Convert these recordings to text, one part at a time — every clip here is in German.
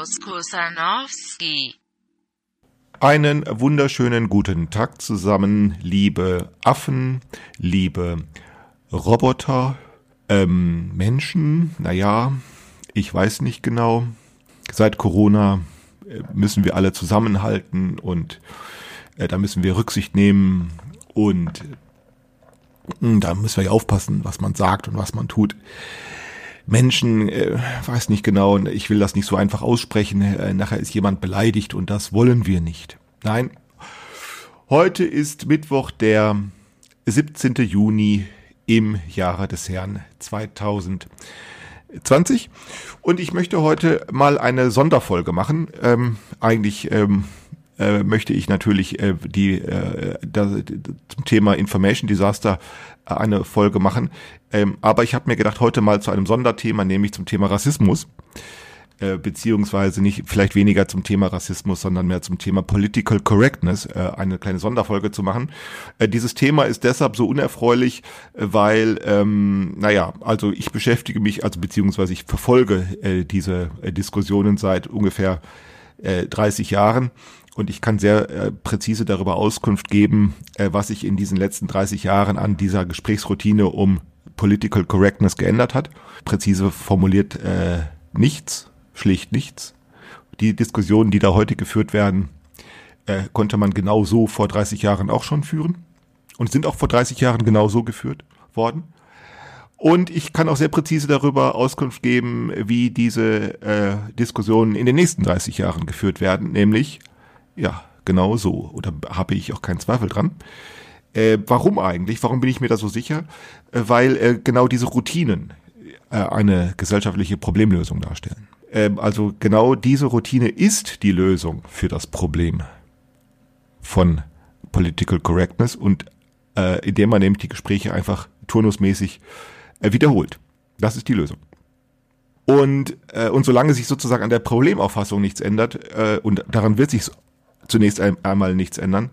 Klaus Kusanowski. Einen wunderschönen guten Tag zusammen, liebe Affen, liebe Roboter, ähm, Menschen, naja, ich weiß nicht genau. Seit Corona äh, müssen wir alle zusammenhalten und äh, da müssen wir Rücksicht nehmen und äh, da müssen wir ja aufpassen, was man sagt und was man tut. Menschen, äh, weiß nicht genau, ich will das nicht so einfach aussprechen, äh, nachher ist jemand beleidigt und das wollen wir nicht. Nein, heute ist Mittwoch, der 17. Juni im Jahre des Herrn 2020 und ich möchte heute mal eine Sonderfolge machen. Ähm, eigentlich ähm, äh, möchte ich natürlich äh, die, äh, da, zum Thema Information Disaster eine Folge machen. Ähm, aber ich habe mir gedacht, heute mal zu einem Sonderthema, nämlich zum Thema Rassismus äh, beziehungsweise nicht vielleicht weniger zum Thema Rassismus, sondern mehr zum Thema Political Correctness äh, eine kleine Sonderfolge zu machen. Äh, dieses Thema ist deshalb so unerfreulich, äh, weil, ähm, naja, also ich beschäftige mich, also beziehungsweise ich verfolge äh, diese äh, Diskussionen seit ungefähr äh, 30 Jahren und ich kann sehr äh, präzise darüber Auskunft geben, äh, was sich in diesen letzten 30 Jahren an dieser Gesprächsroutine um Political Correctness geändert hat. Präzise formuliert äh, nichts, schlicht nichts. Die Diskussionen, die da heute geführt werden, äh, konnte man genau so vor 30 Jahren auch schon führen und sind auch vor 30 Jahren genau so geführt worden. Und ich kann auch sehr präzise darüber Auskunft geben, wie diese äh, Diskussionen in den nächsten 30 Jahren geführt werden, nämlich, ja, genau so. Oder habe ich auch keinen Zweifel dran. Äh, warum eigentlich? Warum bin ich mir da so sicher? Äh, weil äh, genau diese Routinen äh, eine gesellschaftliche Problemlösung darstellen. Ähm, also genau diese Routine ist die Lösung für das Problem von Political Correctness und äh, indem man nämlich die Gespräche einfach turnusmäßig äh, wiederholt. Das ist die Lösung. Und, äh, und solange sich sozusagen an der Problemauffassung nichts ändert, äh, und daran wird sich zunächst ein, einmal nichts ändern,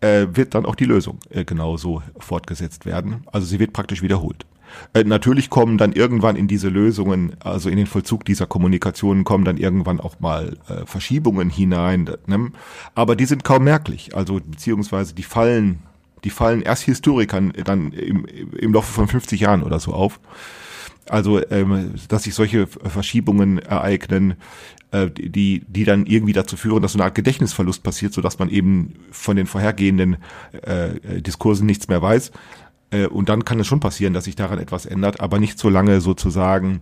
äh, wird dann auch die Lösung äh, genauso fortgesetzt werden. Also sie wird praktisch wiederholt. Äh, natürlich kommen dann irgendwann in diese Lösungen, also in den Vollzug dieser Kommunikation kommen dann irgendwann auch mal äh, Verschiebungen hinein, ne? aber die sind kaum merklich, also beziehungsweise die fallen, die fallen erst Historikern dann im, im Laufe von 50 Jahren oder so auf. Also, ähm, dass sich solche Verschiebungen ereignen, äh, die, die dann irgendwie dazu führen, dass so eine Art Gedächtnisverlust passiert, so dass man eben von den vorhergehenden äh, Diskursen nichts mehr weiß. Äh, und dann kann es schon passieren, dass sich daran etwas ändert, aber nicht so lange sozusagen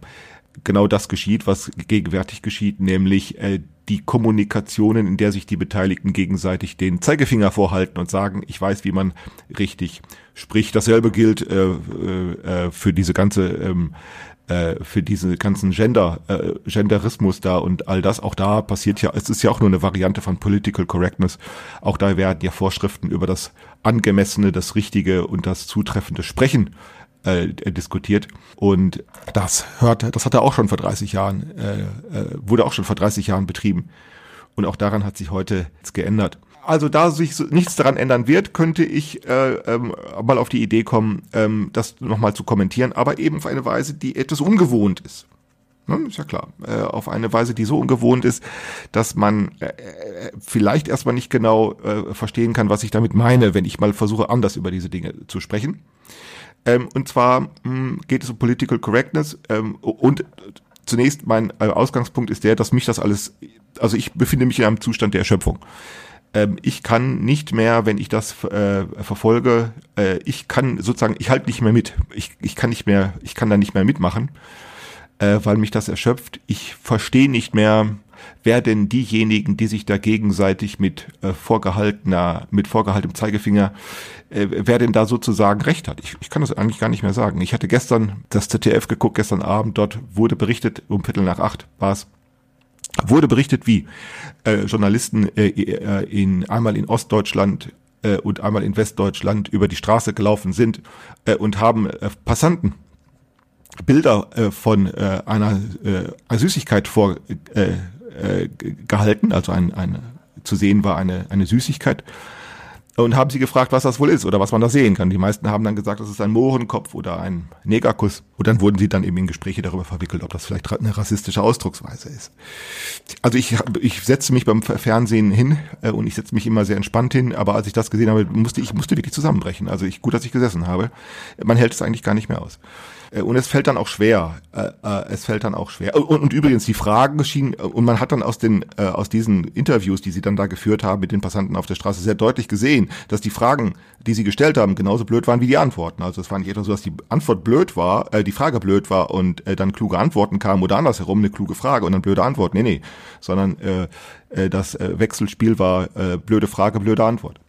genau das geschieht, was gegenwärtig geschieht, nämlich äh, die Kommunikationen, in der sich die Beteiligten gegenseitig den Zeigefinger vorhalten und sagen, ich weiß, wie man richtig spricht. Dasselbe gilt äh, äh, äh für diese ganze ähm, äh, für diese ganzen Gender, äh, Genderismus da und all das, auch da passiert ja, es ist ja auch nur eine Variante von Political Correctness. Auch da werden ja Vorschriften über das angemessene, das richtige und das zutreffende Sprechen äh, diskutiert. Und das hört, das hat er auch schon vor 30 Jahren, äh, äh, wurde auch schon vor 30 Jahren betrieben. Und auch daran hat sich heute jetzt geändert. Also da sich nichts daran ändern wird, könnte ich äh, ähm, mal auf die Idee kommen, ähm, das nochmal zu kommentieren, aber eben auf eine Weise, die etwas ungewohnt ist. Ne, ist ja klar. Äh, auf eine Weise, die so ungewohnt ist, dass man äh, äh, vielleicht erstmal nicht genau äh, verstehen kann, was ich damit meine, wenn ich mal versuche, anders über diese Dinge zu sprechen. Ähm, und zwar mh, hm, geht es um Political Correctness ähm, und zunächst mein äh, Ausgangspunkt ist der, dass mich das alles, also ich befinde mich in einem Zustand der Erschöpfung ähm, ich kann nicht mehr, wenn ich das äh, verfolge, äh, ich kann sozusagen, ich halte nicht mehr mit. Ich, ich kann nicht mehr, ich kann da nicht mehr mitmachen, äh, weil mich das erschöpft. Ich verstehe nicht mehr, wer denn diejenigen, die sich da gegenseitig mit äh, vorgehaltener, mit vorgehaltenem Zeigefinger, äh, wer denn da sozusagen recht hat. Ich, ich kann das eigentlich gar nicht mehr sagen. Ich hatte gestern das ZDF geguckt, gestern Abend, dort wurde berichtet, um Viertel nach acht war es, wurde berichtet, wie äh, Journalisten äh, äh, in, einmal in Ostdeutschland äh, und einmal in Westdeutschland über die Straße gelaufen sind äh, und haben äh, Passanten Bilder äh, von äh, einer, äh, Süßigkeit vor äh, äh, also ein, ein, zu sehen war eine, eine Süßigkeit und haben sie gefragt, was das wohl ist oder was man da sehen kann. Die meisten haben dann gesagt, das ist ein Mohrenkopf oder ein Negerkuss. Und dann wurden sie dann eben in Gespräche darüber verwickelt, ob das vielleicht eine rassistische Ausdrucksweise ist. Also ich, ich setze mich beim Fernsehen hin äh, und ich setze mich immer sehr entspannt hin, aber als ich das gesehen habe, musste ich musste wirklich zusammenbrechen. Also ich, gut, dass ich gesessen habe. Man hält es eigentlich gar nicht mehr aus. Äh, und es fällt dann auch schwer. Äh, äh, es fällt dann auch schwer. Und, und übrigens, die Fragen schienen, und man hat dann aus den, aus diesen Interviews, die sie dann da geführt haben mit den Passanten auf der Straße, sehr deutlich gesehen, dass die Fragen, die sie gestellt haben, genauso blöd waren wie die Antworten. Also es war nicht etwa so, dass die Antwort blöd war, die Frage blöd war und dann kluge Antworten kamen oder andersherum eine kluge Frage und dann blöde Antwort. Nee, nee. Sondern äh, das Wechselspiel war äh, blöde Frage, blöde Antwort.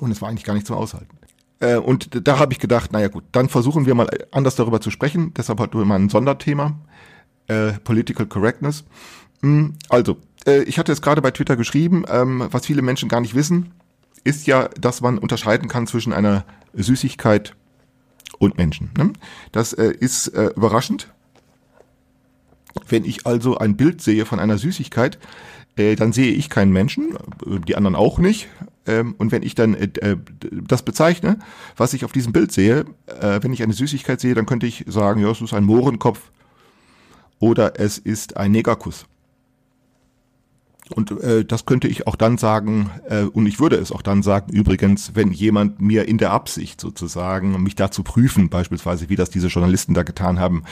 Und es war eigentlich gar nicht zum Aushalten. Äh, und da habe ich gedacht, naja gut, dann versuchen wir mal anders darüber zu sprechen. Deshalb hat du mal ein Sonderthema, äh, Political Correctness. Hm, also, äh, ich hatte es gerade bei Twitter geschrieben, ähm, was viele Menschen gar nicht wissen, ist ja, dass man unterscheiden kann zwischen einer Süßigkeit und Menschen. Ne? Das äh, ist äh, überraschend. Wenn ich also ein Bild sehe von einer Süßigkeit, äh, dann sehe ich keinen Menschen, äh, die anderen auch nicht. Ähm, und wenn ich dann äh, äh, das bezeichne, was ich auf diesem Bild sehe, äh, wenn ich eine Süßigkeit sehe, dann könnte ich sagen, ja, es ist ein Mohrenkopf oder es ist ein Negerkuss. Und äh, das könnte ich auch dann sagen, äh, und ich würde es auch dann sagen, übrigens, wenn jemand mir in der Absicht sozusagen, mich dazu prüfen, beispielsweise, wie das diese Journalisten da getan haben,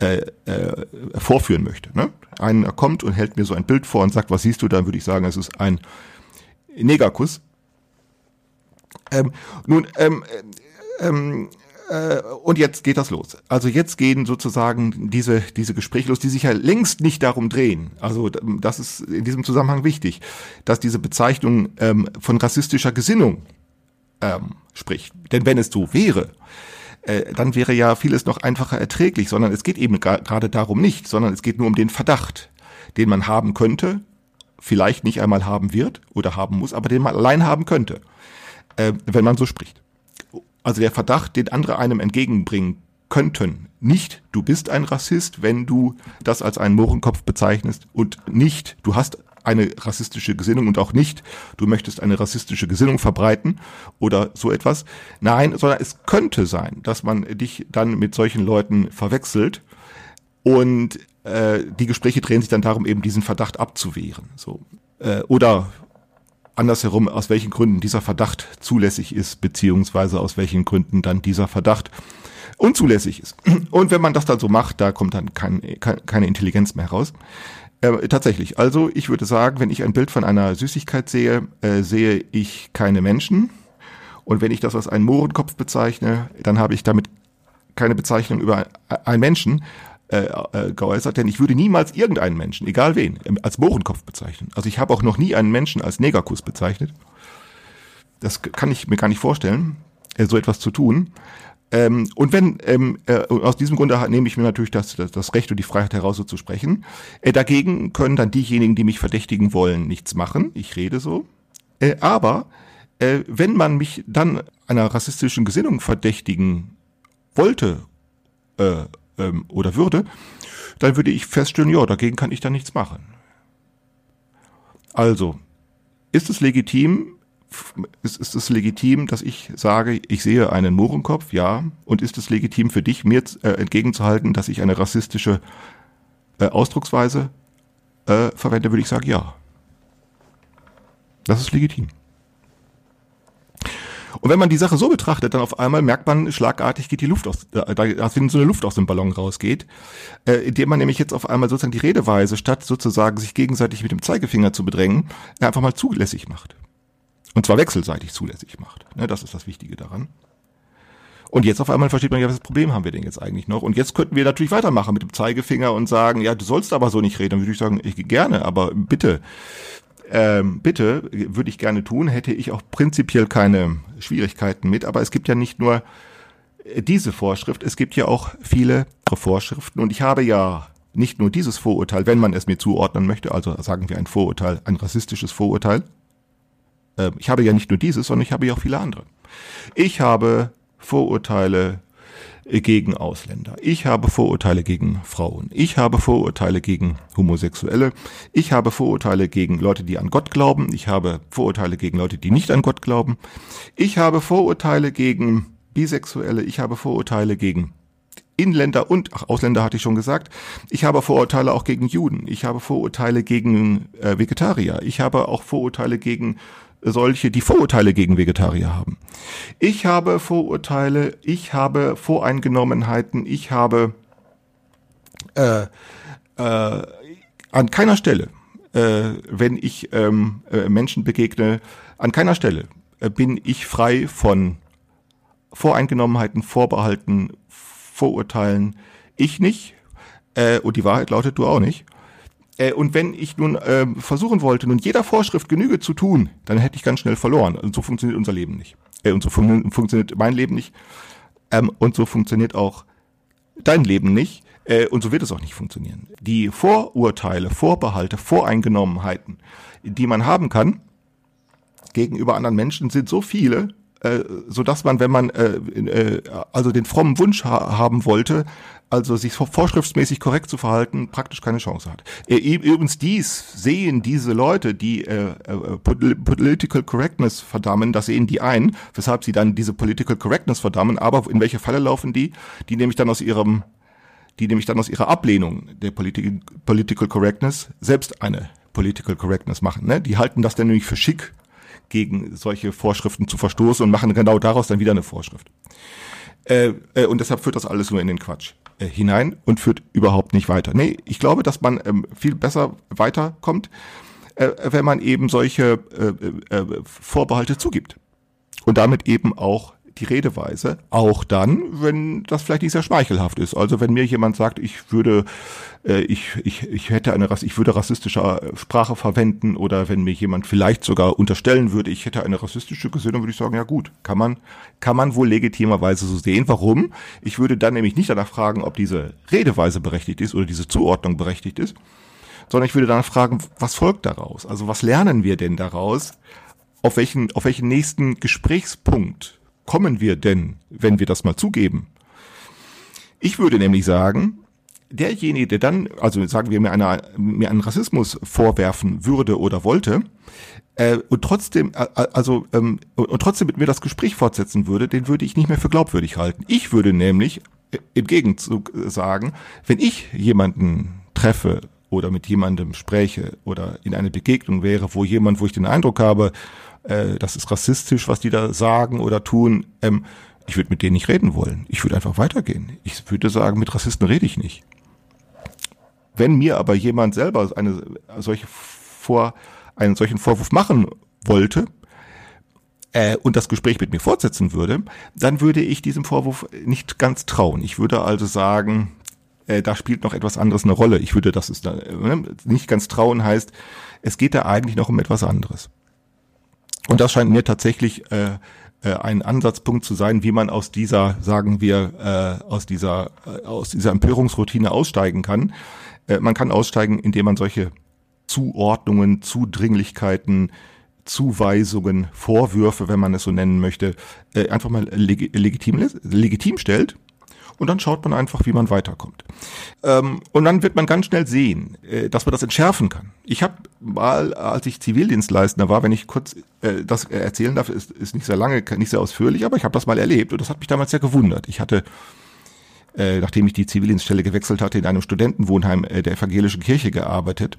äh, äh, vorführen möchte. Ne? Einer kommt und hält mir so ein Bild vor und sagt, was siehst du, dann würde ich sagen, es ist ein Negerkuss. Ähm, nun, ähm, äh, ähm, äh, und jetzt geht das los. Also jetzt gehen sozusagen diese, diese Gespräche los, die sich ja längst nicht darum drehen. Also das ist in diesem Zusammenhang wichtig, dass diese Bezeichnung ähm, von rassistischer Gesinnung ähm, spricht. Denn wenn es so wäre, äh, dann wäre ja vieles noch einfacher erträglich, sondern es geht eben gerade darum nicht, sondern es geht nur um den Verdacht, den man haben könnte, vielleicht nicht einmal haben wird oder haben muss, aber den man allein haben könnte, äh, wenn man so spricht. Also der Verdacht, den andere einem entgegenbringen könnten, nicht du bist ein Rassist, wenn du das als einen Mohrenkopf bezeichnest und nicht du hast eine rassistische Gesinnung und auch nicht, du möchtest eine rassistische Gesinnung verbreiten oder so etwas. Nein, sondern es könnte sein, dass man dich dann mit solchen Leuten verwechselt und äh, die Gespräche drehen sich dann darum, eben diesen Verdacht abzuwehren. So. Äh, oder andersherum, aus welchen Gründen dieser Verdacht zulässig ist, beziehungsweise aus welchen Gründen dann dieser Verdacht unzulässig ist. Und wenn man das dann so macht, da kommt dann kein, keine Intelligenz mehr raus. Äh, tatsächlich, also ich würde sagen, wenn ich ein Bild von einer Süßigkeit sehe, äh, sehe ich keine Menschen. Und wenn ich das als einen Mohrenkopf bezeichne, dann habe ich damit keine Bezeichnung über einen Menschen äh, äh, geäußert, denn ich würde niemals irgendeinen Menschen, egal wen, als Mohrenkopf bezeichnen. Also ich habe auch noch nie einen Menschen als Negerkuss bezeichnet. Das kann ich mir gar nicht vorstellen, äh, so etwas zu tun. Ähm, und wenn, ähm, äh, aus diesem Grunde nehme ich mir natürlich das, das, das Recht und die Freiheit heraus, so zu sprechen. Äh, dagegen können dann diejenigen, die mich verdächtigen wollen, nichts machen. Ich rede so. Äh, aber äh, wenn man mich dann einer rassistischen Gesinnung verdächtigen wollte äh, ähm, oder würde, dann würde ich feststellen, ja, dagegen kann ich da nichts machen. Also, ist es legitim, ist, ist es legitim, dass ich sage, ich sehe einen Mohrenkopf? Ja. Und ist es legitim für dich, mir äh, entgegenzuhalten, dass ich eine rassistische äh, Ausdrucksweise äh, verwende? Würde ich sagen, ja. Das ist legitim. Und wenn man die Sache so betrachtet, dann auf einmal merkt man, schlagartig geht die Luft aus, äh, da, wenn so eine Luft aus dem Ballon rausgeht, äh, indem man nämlich jetzt auf einmal sozusagen die Redeweise, statt sozusagen sich gegenseitig mit dem Zeigefinger zu bedrängen, einfach mal zulässig macht. Und zwar wechselseitig zulässig macht. Ne, das ist das Wichtige daran. Und jetzt auf einmal versteht man ja, was Problem haben wir denn jetzt eigentlich noch? Und jetzt könnten wir natürlich weitermachen mit dem Zeigefinger und sagen, ja, du sollst aber so nicht reden. Dann würde ich sagen, ich gerne, aber bitte, ähm, bitte, würde ich gerne tun, hätte ich auch prinzipiell keine Schwierigkeiten mit. Aber es gibt ja nicht nur diese Vorschrift, es gibt ja auch viele Vorschriften. Und ich habe ja nicht nur dieses Vorurteil, wenn man es mir zuordnen möchte, also sagen wir ein Vorurteil, ein rassistisches Vorurteil, äh, ich habe ja nicht nur dieses, sondern ich habe ja auch viele andere. Ich habe Vorurteile gegen Ausländer. Ich habe Vorurteile gegen Frauen. Ich habe Vorurteile gegen Homosexuelle. Ich habe Vorurteile gegen Leute, die an Gott glauben. Ich habe Vorurteile gegen Leute, die nicht an Gott glauben. Ich habe Vorurteile gegen Bisexuelle. Ich habe Vorurteile gegen Inländer und ach, Ausländer hatte ich schon gesagt. Ich habe Vorurteile auch gegen Juden. Ich habe Vorurteile gegen äh, Vegetarier. Ich habe auch Vorurteile gegen solche, die Vorurteile gegen Vegetarier haben. Ich habe Vorurteile, ich habe Voreingenommenheiten, ich habe äh, äh, an keiner Stelle, äh, wenn ich ähm, äh, Menschen begegne, an keiner Stelle äh, bin ich frei von Voreingenommenheiten, Vorbehalten, Vorurteilen. Ich nicht. Äh, und die Wahrheit lautet, du auch nicht. Äh, und wenn ich nun äh, versuchen wollte, nun jeder Vorschrift Genüge zu tun, dann hätte ich ganz schnell verloren. Und so funktioniert unser Leben nicht. Äh, und so fun funktioniert mein Leben nicht. Ähm, und so funktioniert auch dein Leben nicht. Äh, und so wird es auch nicht funktionieren. Die Vorurteile, Vorbehalte, Voreingenommenheiten, die man haben kann gegenüber anderen Menschen, sind so viele, äh, so dass man, wenn man äh, äh, also den frommen Wunsch ha haben wollte, also sich vorschriftsmäßig korrekt zu verhalten, praktisch keine Chance hat. Äh, übrigens dies sehen diese Leute, die äh, äh, Political Correctness verdammen, das sehen die ein, weshalb sie dann diese Political Correctness verdammen, aber in welche Falle laufen die? Die nämlich dann aus ihrem die nämlich dann aus ihrer Ablehnung der Politi Political Correctness selbst eine Political Correctness machen. Ne? Die halten das dann nämlich für schick, gegen solche Vorschriften zu verstoßen und machen genau daraus dann wieder eine Vorschrift. Äh, äh, und deshalb führt das alles nur in den Quatsch äh, hinein und führt überhaupt nicht weiter. Nee, ich glaube, dass man ähm, viel besser weiterkommt, äh, wenn man eben solche äh, äh, Vorbehalte zugibt. Und damit eben auch die Redeweise, auch dann, wenn das vielleicht nicht sehr schmeichelhaft ist. Also wenn mir jemand sagt, ich würde, äh, ich, ich, ich hätte eine, ich würde rassistische äh, Sprache verwenden oder wenn mir jemand vielleicht sogar unterstellen würde, ich hätte eine rassistische Gesinnung, würde ich sagen, ja gut, kann man, kann man wohl legitimerweise so sehen. Warum? Ich würde dann nämlich nicht danach fragen, ob diese Redeweise berechtigt ist oder diese Zuordnung berechtigt ist, sondern ich würde danach fragen, was folgt daraus? Also was lernen wir denn daraus? Auf welchen, auf welchen nächsten Gesprächspunkt kommen wir denn, wenn wir das mal zugeben? Ich würde nämlich sagen, derjenige, der dann, also sagen wir mir, einer, mir einen Rassismus vorwerfen würde oder wollte, äh, und trotzdem, äh, also ähm, und trotzdem mit mir das Gespräch fortsetzen würde, den würde ich nicht mehr für glaubwürdig halten. Ich würde nämlich äh, im Gegenzug sagen, wenn ich jemanden treffe oder mit jemandem spreche oder in eine Begegnung wäre, wo jemand, wo ich den Eindruck habe, äh, das ist rassistisch, was die da sagen oder tun. Ähm, ich würde mit denen nicht reden wollen. Ich würde einfach weitergehen. Ich würde sagen, mit Rassisten rede ich nicht. Wenn mir aber jemand selber eine solche vor einen solchen Vorwurf machen wollte äh, und das Gespräch mit mir fortsetzen würde, dann würde ich diesem Vorwurf nicht ganz trauen. Ich würde also sagen, äh, da spielt noch etwas anderes eine Rolle. Ich würde, das ist äh, nicht ganz trauen heißt, es geht da eigentlich noch um etwas anderes. Und das scheint mir tatsächlich äh, äh, ein Ansatzpunkt zu sein, wie man aus dieser, sagen wir, äh, aus dieser, äh, aus dieser Empörungsroutine aussteigen kann. Äh, man kann aussteigen, indem man solche Zuordnungen, Zudringlichkeiten, Zuweisungen, Vorwürfe, wenn man es so nennen möchte, äh, einfach mal leg legitim, legitim stellt und dann schaut man einfach, wie man weiterkommt. Ähm, und dann wird man ganz schnell sehen, äh, dass man das entschärfen kann. Ich habe mal, als ich Zivildienstleistender war, wenn ich kurz äh, das erzählen darf, ist, ist nicht sehr lange, nicht sehr ausführlich, aber ich habe das mal erlebt und das hat mich damals sehr gewundert. Ich hatte äh, nachdem ich die Zivildienststelle gewechselt hatte, in einem Studentenwohnheim äh, der evangelischen Kirche gearbeitet.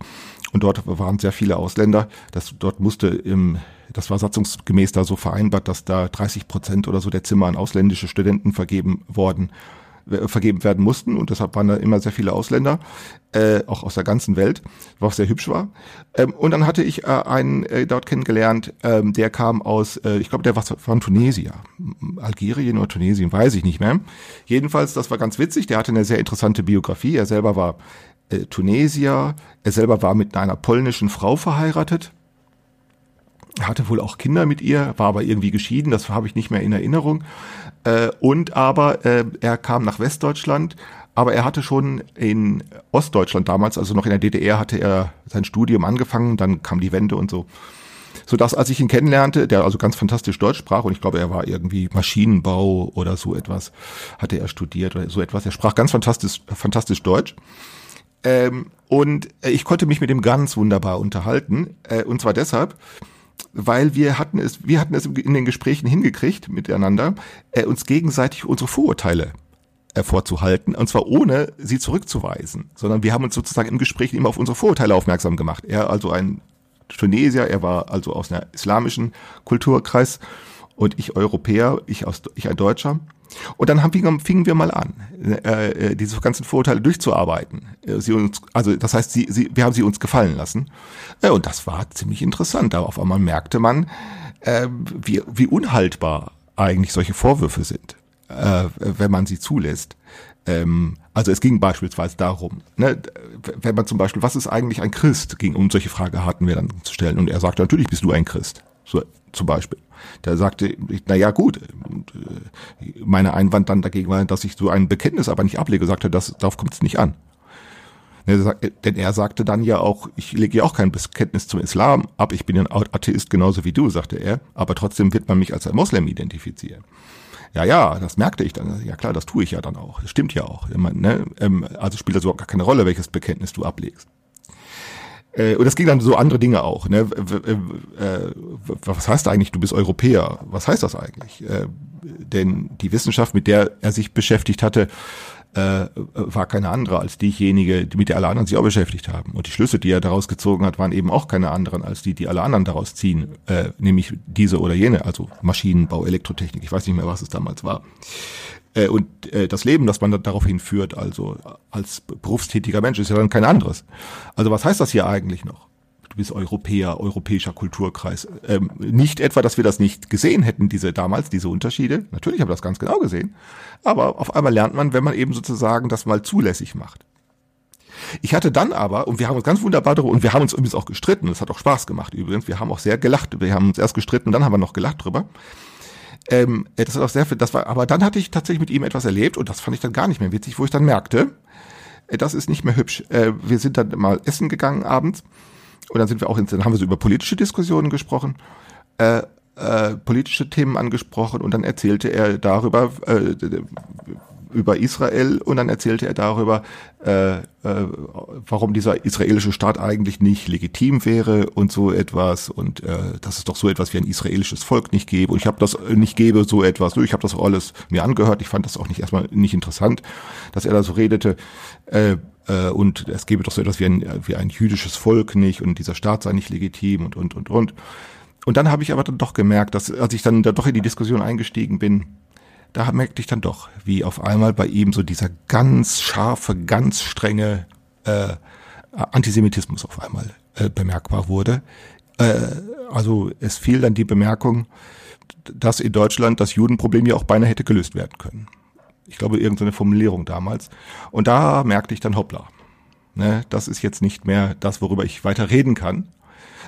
Und dort waren sehr viele Ausländer. Das, dort musste im, das war satzungsgemäß da so vereinbart, dass da 30 Prozent oder so der Zimmer an ausländische Studenten vergeben worden vergeben werden mussten. Und deshalb waren da immer sehr viele Ausländer, äh, auch aus der ganzen Welt, was sehr hübsch war. Ähm, und dann hatte ich äh, einen äh, dort kennengelernt, ähm, der kam aus, äh, ich glaube, der war von Tunesier, Algerien oder Tunesien, weiß ich nicht mehr. Jedenfalls, das war ganz witzig, der hatte eine sehr interessante Biografie, er selber war äh, Tunesier, er selber war mit einer polnischen Frau verheiratet, hatte wohl auch Kinder mit ihr, war aber irgendwie geschieden, das habe ich nicht mehr in Erinnerung. Äh, und aber äh, er kam nach Westdeutschland, aber er hatte schon in Ostdeutschland damals, also noch in der DDR, hatte er sein Studium angefangen, dann kam die Wende und so. so dass als ich ihn kennenlernte, der also ganz fantastisch Deutsch sprach und ich glaube, er war irgendwie Maschinenbau oder so etwas, hatte er studiert oder so etwas. Er sprach ganz fantastisch, fantastisch Deutsch. Ähm, und ich konnte mich mit ihm ganz wunderbar unterhalten. Äh, und zwar deshalb, weil wir hatten es, wir hatten es in den Gesprächen hingekriegt miteinander, äh, uns gegenseitig unsere Vorurteile äh, vorzuhalten, und zwar ohne sie zurückzuweisen, sondern wir haben uns sozusagen im Gespräch immer auf unsere Vorurteile aufmerksam gemacht. Er also ein Tunesier, er war also aus einer islamischen Kulturkreis und ich Europäer, ich, aus, ich ein Deutscher. Und dann haben fingen wir mal an, äh, äh, diese ganzen Vorurteile durchzuarbeiten. Äh, sie uns, also das heißt, sie, sie, wir haben sie uns gefallen lassen. Äh, und das war ziemlich interessant. Da auf einmal merkte man, äh, wie, wie unhaltbar eigentlich solche Vorwürfe sind, äh, wenn man sie zulässt. Ähm, also es ging beispielsweise darum, ne, wenn man zum Beispiel, was ist eigentlich ein Christ, ging um solche Frage hatten wir dann zu stellen. Und er sagte, natürlich bist du ein Christ. So, zum Beispiel. Der sagte, na ja, gut, äh, meine Einwand dann dagegen war, dass ich so ein Bekenntnis aber nicht ablege, sagte, das, darauf kommt es nicht an. Ne, denn er sagte dann ja auch, ich lege ja auch kein Bekenntnis zum Islam ab, ich bin ein Atheist genauso wie du, sagte er, aber trotzdem wird man mich als ein Moslem identifizieren. Ja, ja, das merkte ich dann. Ja klar, das tue ich ja dann auch. Das stimmt ja auch. Ne? Ähm, also spielt das überhaupt gar keine Rolle, welches Bekenntnis du ablegst. Äh, und es ging dann so andere Dinge auch. Ne? Äh, was heißt eigentlich, du bist Europäer? Was heißt das eigentlich? Äh, denn die Wissenschaft, mit der er sich beschäftigt hatte, war keine andere als diejenige, mit der alle anderen sich auch beschäftigt haben. Und die Schlüsse, die er daraus gezogen hat, waren eben auch keine anderen als die, die alle anderen daraus ziehen, nämlich diese oder jene, also Maschinenbau, Elektrotechnik, ich weiß nicht mehr, was es damals war. Äh, und äh, das Leben, das man da daraufhin führt, also als berufstätiger Mensch, ist ja dann kein anderes. Also was heißt das hier eigentlich noch? Du bist Europäer, europäischer Kulturkreis. Ähm, nicht etwa, dass wir das nicht gesehen hätten, diese damals, diese Unterschiede. Natürlich haben wir das ganz genau gesehen. Aber auf einmal lernt man, wenn man eben sozusagen das mal zulässig macht. Ich hatte dann aber, und wir haben uns ganz wunderbar darüber, und wir haben uns übrigens auch gestritten, das hat auch Spaß gemacht übrigens, wir haben auch sehr gelacht, wir haben uns erst gestritten, dann haben wir noch gelacht drüber. Ähm, das hat auch sehr viel, das war, aber dann hatte ich tatsächlich mit ihm etwas erlebt und das fand ich dann gar nicht mehr witzig, wo ich dann merkte, äh, das ist nicht mehr hübsch. Äh, wir sind dann mal essen gegangen abends und dann sind wir auch ins, dann haben wir so über politische Diskussionen gesprochen, äh, äh, politische Themen angesprochen und dann erzählte er darüber, äh, über Israel und dann erzählte er darüber, äh, äh, warum dieser israelische Staat eigentlich nicht legitim wäre und so etwas und äh, dass es doch so etwas wie ein israelisches Volk nicht gäbe und ich habe das nicht gebe so etwas. Ich habe das alles mir angehört. Ich fand das auch nicht erstmal nicht interessant, dass er da so redete. Äh, äh, und es gäbe doch so etwas wie ein, wie ein jüdisches Volk nicht und dieser Staat sei nicht legitim und und und und. Und dann habe ich aber dann doch gemerkt, dass als ich dann da doch in die Diskussion eingestiegen bin, da merkte ich dann doch, wie auf einmal bei ihm so dieser ganz scharfe, ganz strenge äh, Antisemitismus auf einmal äh, bemerkbar wurde. Äh, also es fiel dann die Bemerkung, dass in Deutschland das Judenproblem ja auch beinahe hätte gelöst werden können. Ich glaube, irgendeine Formulierung damals. Und da merkte ich dann, hoppla, ne, das ist jetzt nicht mehr das, worüber ich weiter reden kann.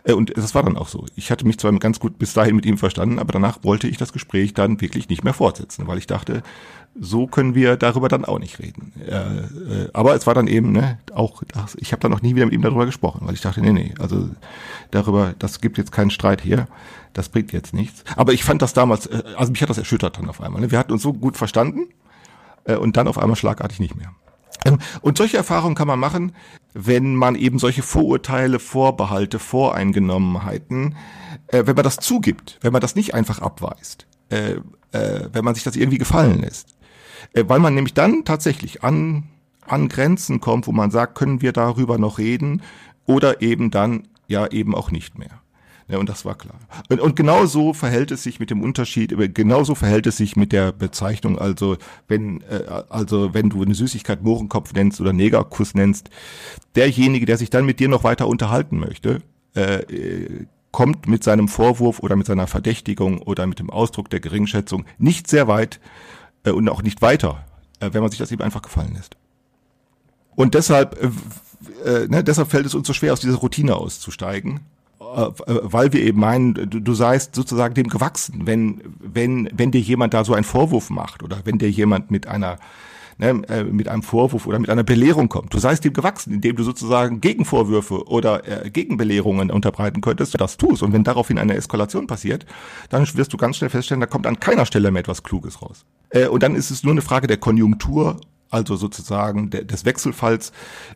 Äh, und das war dann auch so. Ich hatte mich zwar ganz gut bis dahin mit ihm verstanden, aber danach wollte ich das Gespräch dann wirklich nicht mehr fortsetzen, weil ich dachte, so können wir darüber dann auch nicht reden. Äh, äh, aber es war dann eben, ne, auch, ich habe dann noch nie wieder mit ihm darüber gesprochen, weil ich dachte, nee, nee, also darüber, das gibt jetzt keinen Streit hier, das bringt jetzt nichts. Aber ich fand das damals, also mich hat das erschüttert dann auf einmal. Ne? Wir hatten uns so gut verstanden und dann auf einmal schlagartig nicht mehr. Ähm, und solche Erfahrungen kann man machen, wenn man eben solche Vorurteile, Vorbehalte, Voreingenommenheiten, äh, wenn man das zugibt, wenn man das nicht einfach abweist, äh, äh, wenn man sich das irgendwie gefallen lässt. Äh, weil man nämlich dann tatsächlich an, an Grenzen kommt, wo man sagt, können wir darüber noch reden oder eben dann ja eben auch nicht mehr. Ja, und das war klar. Und, und genau so verhält es sich mit dem Unterschied, genauso verhält es sich mit der Bezeichnung, also wenn, äh, also wenn du eine Süßigkeit Mohrenkopf nennst oder Negerkuss nennst, derjenige, der sich dann mit dir noch weiter unterhalten möchte, äh, kommt mit seinem Vorwurf oder mit seiner Verdächtigung oder mit dem Ausdruck der Geringschätzung nicht sehr weit äh, und auch nicht weiter, äh, wenn man sich das eben einfach gefallen lässt. Und deshalb, äh, äh, ne, deshalb fällt es uns so schwer, aus dieser Routine auszusteigen äh, weil wir eben meinen, du, seist sozusagen dem gewachsen, wenn, wenn, wenn dir jemand da so einen Vorwurf macht oder wenn dir jemand mit einer ne, äh, mit einem Vorwurf oder mit einer Belehrung kommt. Du seist dem gewachsen, indem du sozusagen Gegenvorwürfe oder äh, Gegenbelehrungen unterbreiten könntest, das tust. Und wenn daraufhin eine Eskalation passiert, dann wirst du ganz schnell feststellen, da kommt an keiner Stelle mehr etwas Kluges raus. Äh, und dann ist es nur eine Frage der Konjunktur also sozusagen de, des Wechselfalls,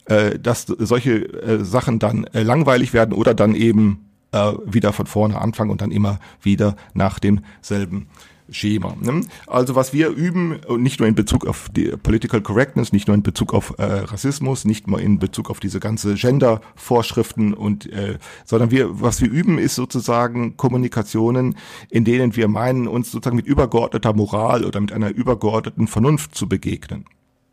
äh, dass solche äh, Sachen dann äh, langweilig werden oder dann eben äh, wieder von vorne anfangen und dann immer wieder nach demselben Schema. Ne? Also was wir üben, nicht nur in Bezug auf die Political Correctness, nicht nur in Bezug auf äh, Rassismus, nicht nur in Bezug auf diese ganze Gender-Vorschriften und äh, sondern wir, was wir üben, ist sozusagen Kommunikationen, in denen wir meinen, uns sozusagen mit übergeordneter Moral oder mit einer übergeordneten Vernunft zu begegnen.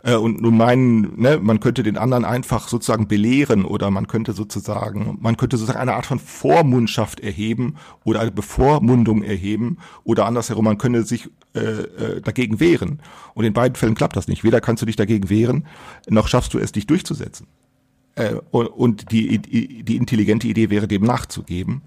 Äh, und nun meinen, ne, man könnte den anderen einfach sozusagen belehren oder man könnte sozusagen, man könnte sozusagen eine Art von Vormundschaft erheben oder eine Bevormundung erheben oder andersherum, man könnte sich äh, äh, dagegen wehren. Und in beiden Fällen klappt das nicht. Weder kannst du dich dagegen wehren, noch schaffst du es, dich durchzusetzen. Äh, und die, die, intelligente Idee wäre, dem nachzugeben.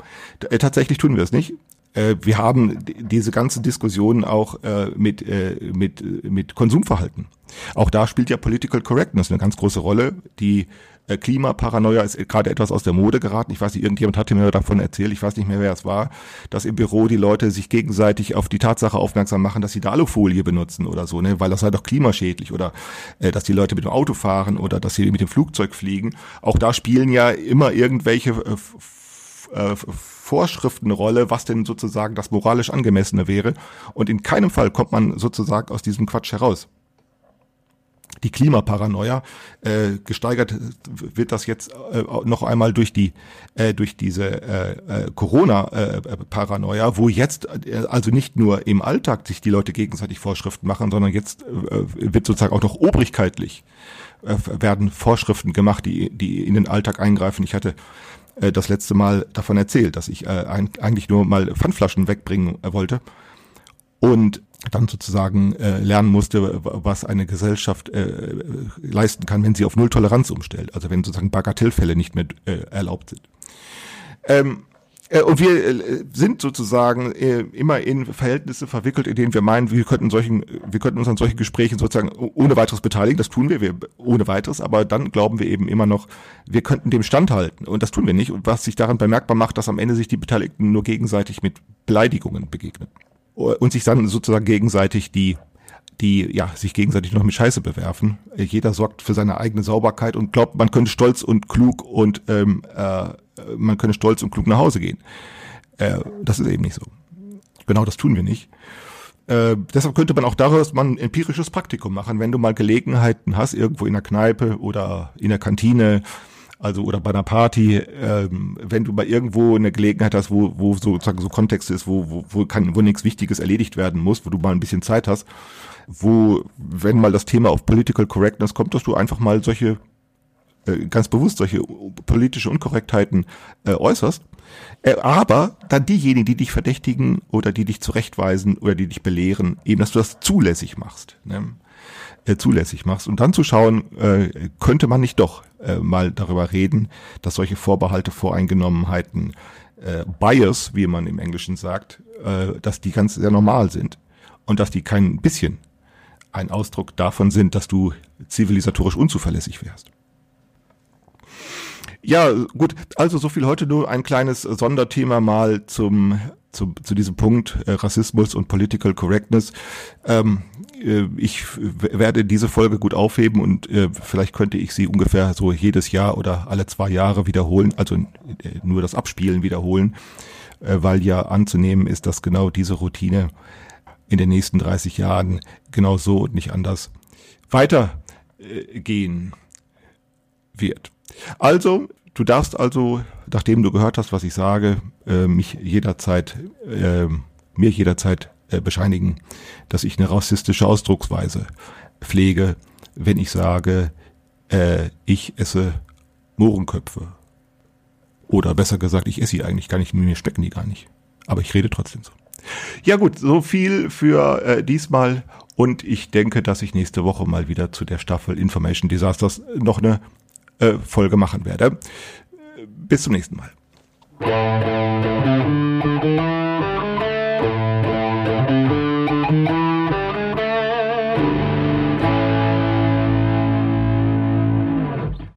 Tatsächlich tun wir es nicht äh, wir haben diese ganze Diskussion auch äh, mit, äh, mit, mit Konsumverhalten. Auch da spielt ja Political Correctness eine ganz große Rolle. Die äh, Klimaparanoia ist gerade etwas aus der Mode geraten. Ich weiß nicht, irgendjemand hatte mir davon erzählt, ich weiß nicht mehr, wer es war, dass im Büro die Leute sich gegenseitig auf die Tatsache aufmerksam machen, dass sie da Alufolie benutzen oder so, ne, weil das sei doch klimaschädlich oder äh, dass die Leute mit dem Auto fahren oder dass sie mit dem Flugzeug fliegen. Auch da spielen ja immer irgendwelche äh, äh, Vorschriften eine Rolle, was denn sozusagen das moralisch angemessene wäre. Und in keinem Fall kommt man sozusagen aus diesem Quatsch heraus. Die Klimaparanoia äh, gesteigert wird das jetzt äh, noch einmal durch die äh, durch diese äh, äh, Corona-Paranoia, äh, wo jetzt äh, also nicht nur im Alltag sich die Leute gegenseitig Vorschriften machen, sondern jetzt äh, wird sozusagen auch noch obrigkeitlich äh, werden Vorschriften gemacht, die die in den Alltag eingreifen. Ich hatte äh, das letzte Mal davon erzählt, dass ich äh, eigentlich nur mal Pfandflaschen wegbringen äh, wollte und dann sozusagen äh, lernen musste, was eine Gesellschaft äh, leisten kann, wenn sie auf Null Toleranz umstellt, also wenn sozusagen Bagatellfälle nicht mehr äh, erlaubt sind. Ähm, äh, und wir äh, sind sozusagen äh, immer in Verhältnisse verwickelt, in denen wir meinen, wir könnten solchen, wir könnten uns an solchen Gesprächen sozusagen ohne weiteres beteiligen. Das tun wir, wir ohne weiteres, aber dann glauben wir eben immer noch, wir könnten dem standhalten. Und das tun wir nicht. Und was sich daran bemerkbar macht, dass am Ende sich die Beteiligten nur gegenseitig mit Beleidigungen begegnen. Und sich dann sozusagen gegenseitig die die ja sich gegenseitig noch mit Scheiße bewerfen. Jeder sorgt für seine eigene Sauberkeit und glaubt, man könnte stolz und klug und ähm, äh, man könne stolz und klug nach Hause gehen. Äh, das ist eben nicht so. Genau das tun wir nicht. Äh, deshalb könnte man auch daraus mal ein empirisches Praktikum machen, wenn du mal Gelegenheiten hast, irgendwo in der Kneipe oder in der Kantine, also oder bei einer Party, ähm, wenn du mal irgendwo eine Gelegenheit hast, wo, wo sozusagen so Kontext ist, wo, wo, wo, kann, wo nichts Wichtiges erledigt werden muss, wo du mal ein bisschen Zeit hast, wo, wenn mal das Thema auf Political Correctness kommt, dass du einfach mal solche ganz bewusst solche politische Unkorrektheiten äh, äußerst, äh, aber dann diejenigen, die dich verdächtigen oder die dich zurechtweisen oder die dich belehren, eben, dass du das zulässig machst. Ne? Äh, zulässig machst und dann zu schauen, äh, könnte man nicht doch äh, mal darüber reden, dass solche Vorbehalte, Voreingenommenheiten, äh, Bias, wie man im Englischen sagt, äh, dass die ganz sehr normal sind und dass die kein bisschen ein Ausdruck davon sind, dass du zivilisatorisch unzuverlässig wärst. Ja, gut. Also so viel heute nur ein kleines Sonderthema mal zum zu, zu diesem Punkt äh, Rassismus und Political Correctness. Ähm, äh, ich werde diese Folge gut aufheben und äh, vielleicht könnte ich sie ungefähr so jedes Jahr oder alle zwei Jahre wiederholen, also äh, nur das Abspielen wiederholen, äh, weil ja anzunehmen ist, dass genau diese Routine in den nächsten 30 Jahren genau so und nicht anders weitergehen wird. Also, du darfst also, nachdem du gehört hast, was ich sage, äh, mich jederzeit, äh, mir jederzeit äh, bescheinigen, dass ich eine rassistische Ausdrucksweise pflege, wenn ich sage, äh, ich esse Mohrenköpfe. Oder besser gesagt, ich esse sie eigentlich gar nicht, mir schmecken die gar nicht. Aber ich rede trotzdem so. Ja gut, so viel für äh, diesmal und ich denke, dass ich nächste Woche mal wieder zu der Staffel Information Disasters noch eine äh, Folge machen werde. Bis zum nächsten Mal.